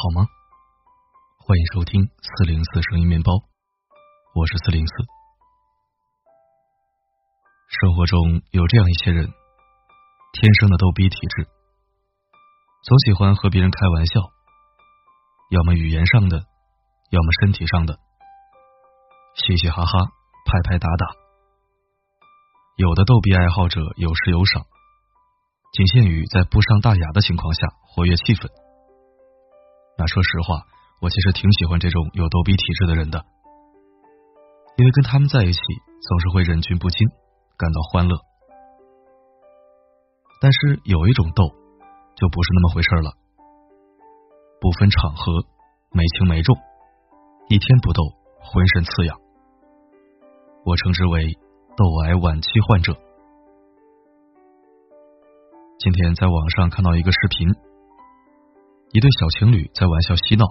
好吗？欢迎收听四零四声音面包，我是四零四。生活中有这样一些人，天生的逗逼体质，总喜欢和别人开玩笑，要么语言上的，要么身体上的，嘻嘻哈哈，拍拍打打。有的逗逼爱好者有时有赏，仅限于在不伤大雅的情况下活跃气氛。那说实话，我其实挺喜欢这种有逗逼体质的人的，因为跟他们在一起总是会忍俊不禁，感到欢乐。但是有一种逗，就不是那么回事了，不分场合，没轻没重，一天不逗，浑身刺痒。我称之为逗癌晚期患者。今天在网上看到一个视频。一对小情侣在玩笑嬉闹，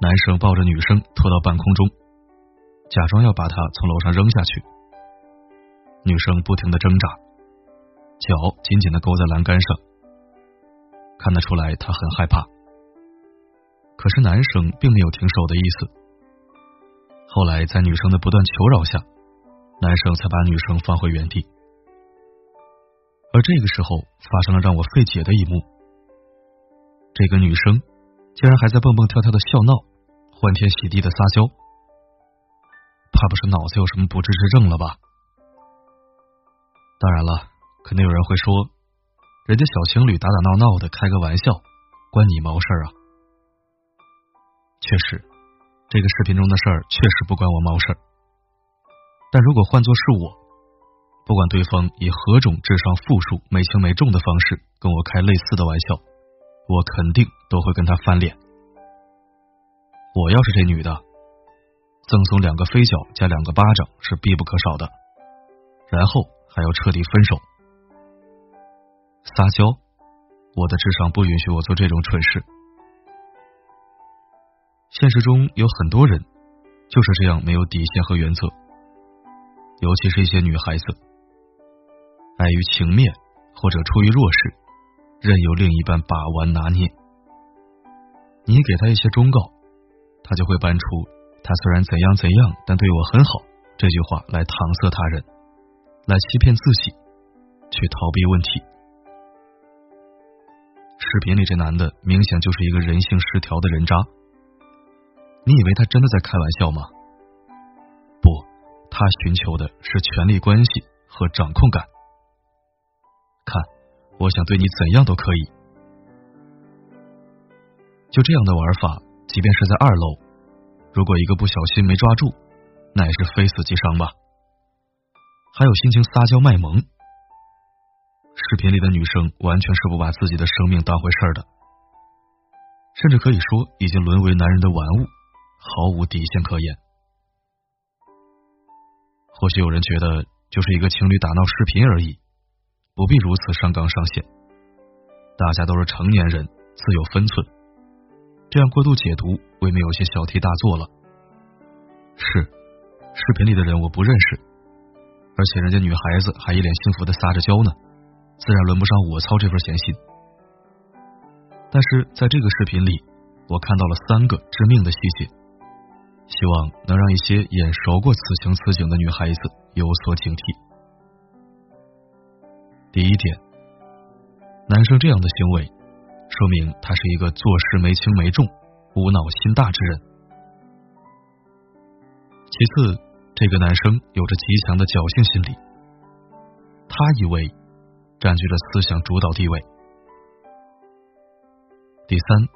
男生抱着女生拖到半空中，假装要把她从楼上扔下去。女生不停的挣扎，脚紧紧的勾在栏杆上，看得出来她很害怕。可是男生并没有停手的意思。后来在女生的不断求饶下，男生才把女生放回原地。而这个时候发生了让我费解的一幕。这个女生竟然还在蹦蹦跳跳的笑闹，欢天喜地的撒娇，怕不是脑子有什么不治之症了吧？当然了，肯定有人会说，人家小情侣打打闹闹的开个玩笑，关你毛事儿啊？确实，这个视频中的事儿确实不关我毛事儿。但如果换作是我，不管对方以何种智商负数、没轻没重的方式跟我开类似的玩笑。我肯定都会跟他翻脸。我要是这女的，赠送两个飞脚加两个巴掌是必不可少的，然后还要彻底分手。撒娇，我的智商不允许我做这种蠢事。现实中有很多人就是这样没有底线和原则，尤其是一些女孩子，碍于情面或者出于弱势。任由另一半把玩拿捏，你给他一些忠告，他就会搬出“他虽然怎样怎样，但对我很好”这句话来搪塞他人，来欺骗自己，去逃避问题。视频里这男的明显就是一个人性失调的人渣，你以为他真的在开玩笑吗？不，他寻求的是权力关系和掌控感。我想对你怎样都可以，就这样的玩法，即便是在二楼，如果一个不小心没抓住，那也是非死即伤吧。还有心情撒娇卖萌，视频里的女生完全是不把自己的生命当回事的，甚至可以说已经沦为男人的玩物，毫无底线可言。或许有人觉得，就是一个情侣打闹视频而已。不必如此上纲上线，大家都是成年人，自有分寸。这样过度解读，未免有些小题大做了。是，视频里的人我不认识，而且人家女孩子还一脸幸福的撒着娇呢，自然轮不上我操这份闲心。但是在这个视频里，我看到了三个致命的细节，希望能让一些眼熟过此情此景的女孩子有所警惕。第一点，男生这样的行为，说明他是一个做事没轻没重、无脑心大之人。其次，这个男生有着极强的侥幸心理，他以为占据了思想主导地位。第三，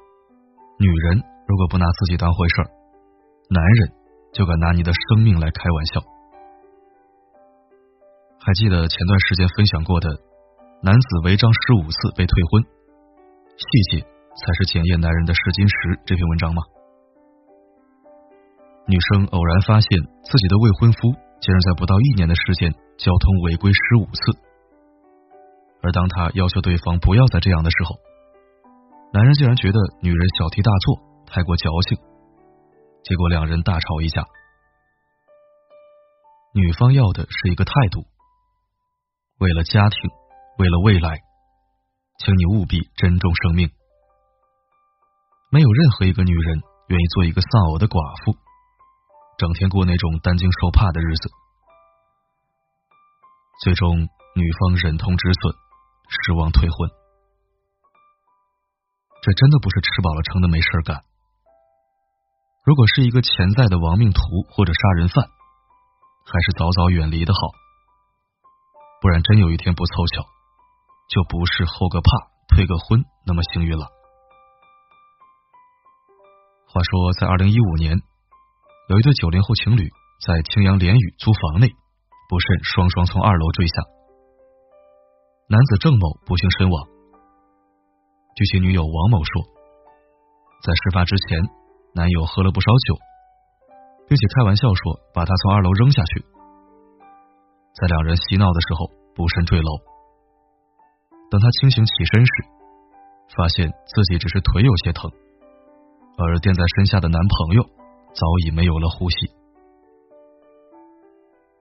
女人如果不拿自己当回事儿，男人就敢拿你的生命来开玩笑。还记得前段时间分享过的？男子违章十五次被退婚，细节才是检验男人的试金石。这篇文章吗？女生偶然发现自己的未婚夫竟然在不到一年的时间交通违规十五次，而当她要求对方不要再这样的时候，男人竟然觉得女人小题大做，太过矫情，结果两人大吵一架。女方要的是一个态度，为了家庭。为了未来，请你务必珍重生命。没有任何一个女人愿意做一个丧偶的寡妇，整天过那种担惊受怕的日子。最终，女方忍痛止损，失望退婚。这真的不是吃饱了撑的没事干。如果是一个潜在的亡命徒或者杀人犯，还是早早远离的好。不然，真有一天不凑巧，就不是后个怕退个婚那么幸运了。话说，在二零一五年，有一对九零后情侣在青阳连宇租房内，不慎双双从二楼坠下，男子郑某不幸身亡。据其女友王某说，在事发之前，男友喝了不少酒，并且开玩笑说把他从二楼扔下去。在两人嬉闹的时候，不慎坠楼。等他清醒起身时，发现自己只是腿有些疼。而垫在身下的男朋友早已没有了呼吸。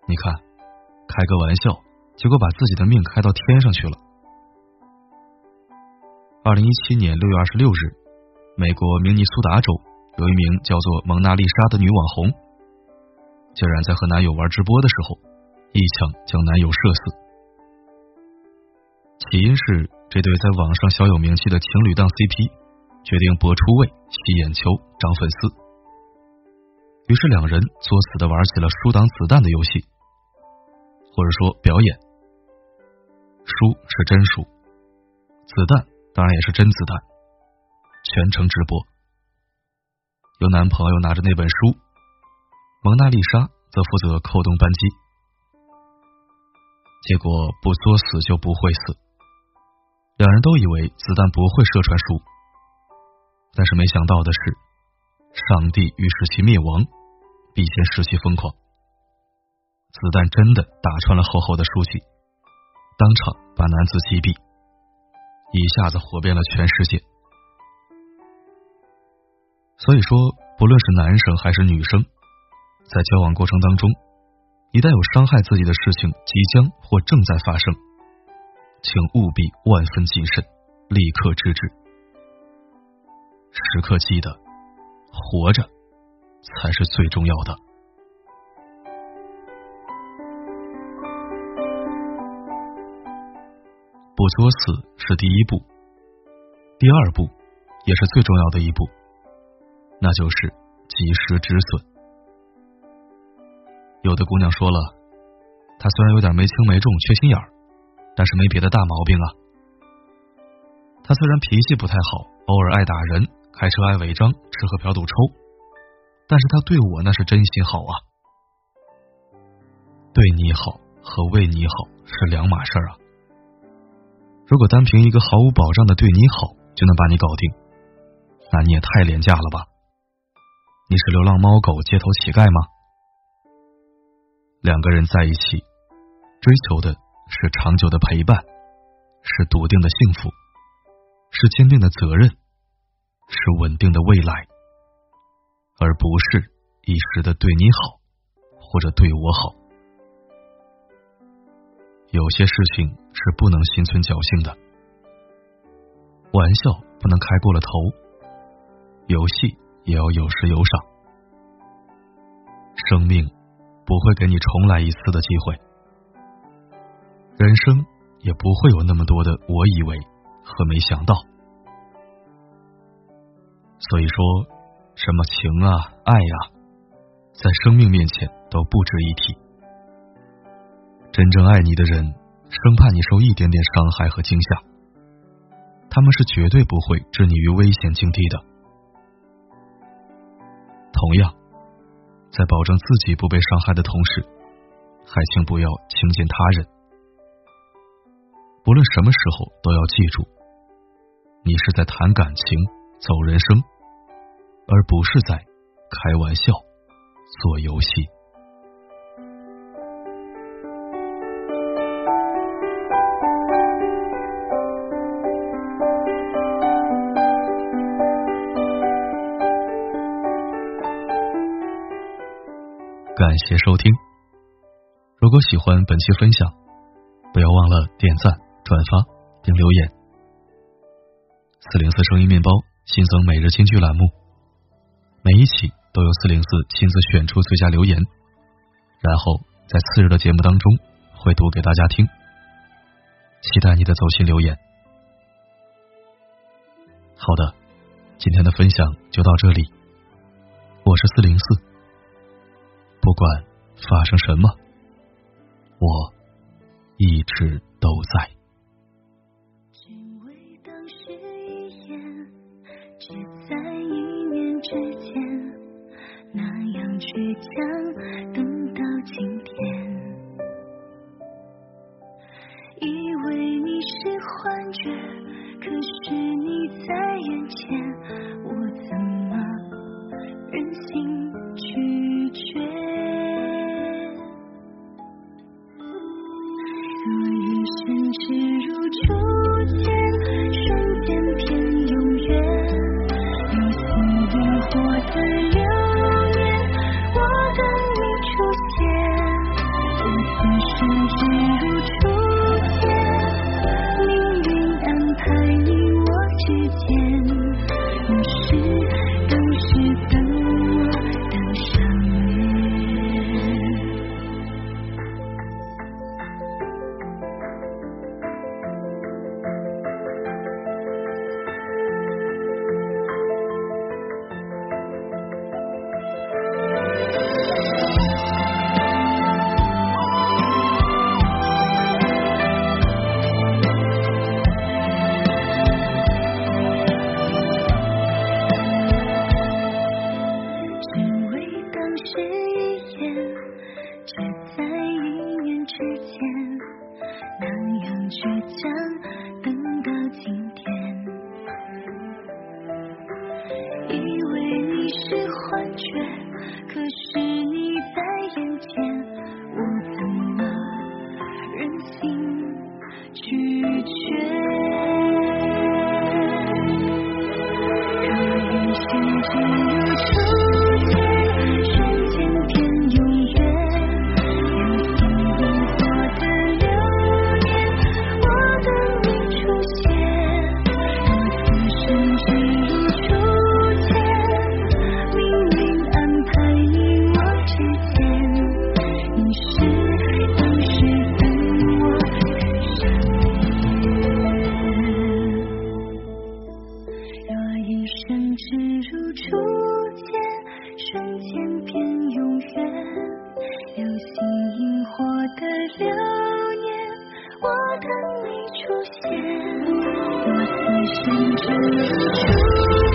你看，开个玩笑，结果把自己的命开到天上去了。二零一七年六月二十六日，美国明尼苏达州有一名叫做蒙娜丽莎的女网红，竟然在和男友玩直播的时候，一枪将男友射死。起因是这对在网上小有名气的情侣档 CP。决定搏出位、吸眼球、涨粉丝，于是两人作死的玩起了输挡子弹的游戏，或者说表演。输是真输，子弹当然也是真子弹，全程直播。有男朋友拿着那本书，蒙娜丽莎则负责扣动扳机。结果不作死就不会死，两人都以为子弹不会射穿书。但是没想到的是，上帝欲使其灭亡，必先使其疯狂。子弹真的打穿了厚厚的书籍，当场把男子击毙，一下子火遍了全世界。所以说，不论是男生还是女生，在交往过程当中，一旦有伤害自己的事情即将或正在发生，请务必万分谨慎，立刻制止。时刻记得，活着才是最重要的。不作死是第一步，第二步也是最重要的一步，那就是及时止损。有的姑娘说了，她虽然有点没轻没重、缺心眼儿，但是没别的大毛病啊。他虽然脾气不太好，偶尔爱打人。开车爱违章，吃喝嫖赌抽，但是他对我那是真心好啊！对你好和为你好是两码事啊！如果单凭一个毫无保障的对你好就能把你搞定，那你也太廉价了吧？你是流浪猫狗、街头乞丐吗？两个人在一起，追求的是长久的陪伴，是笃定的幸福，是坚定的责任。是稳定的未来，而不是一时的对你好，或者对我好。有些事情是不能心存侥幸的，玩笑不能开过了头，游戏也要有时有赏。生命不会给你重来一次的机会，人生也不会有那么多的我以为和没想到。所以说，什么情啊、爱呀，在生命面前都不值一提。真正爱你的人，生怕你受一点点伤害和惊吓，他们是绝对不会置你于危险境地的。同样，在保证自己不被伤害的同时，还请不要轻贱他人。不论什么时候，都要记住，你是在谈感情。走人生，而不是在开玩笑、做游戏。感谢收听。如果喜欢本期分享，不要忘了点赞、转发并留言。四零四声音面包。新增每日金句栏目，每一期都由四零四亲自选出最佳留言，然后在次日的节目当中会读给大家听。期待你的走心留言。好的，今天的分享就到这里。我是四零四，不管发生什么，我一直都在。为你是幻觉可是你在眼前我怎么忍心拒绝？若一生只如初见瞬间变永远如星烈火的流年我等你出现如此生只星火的流年，我等你出现。我此生只出。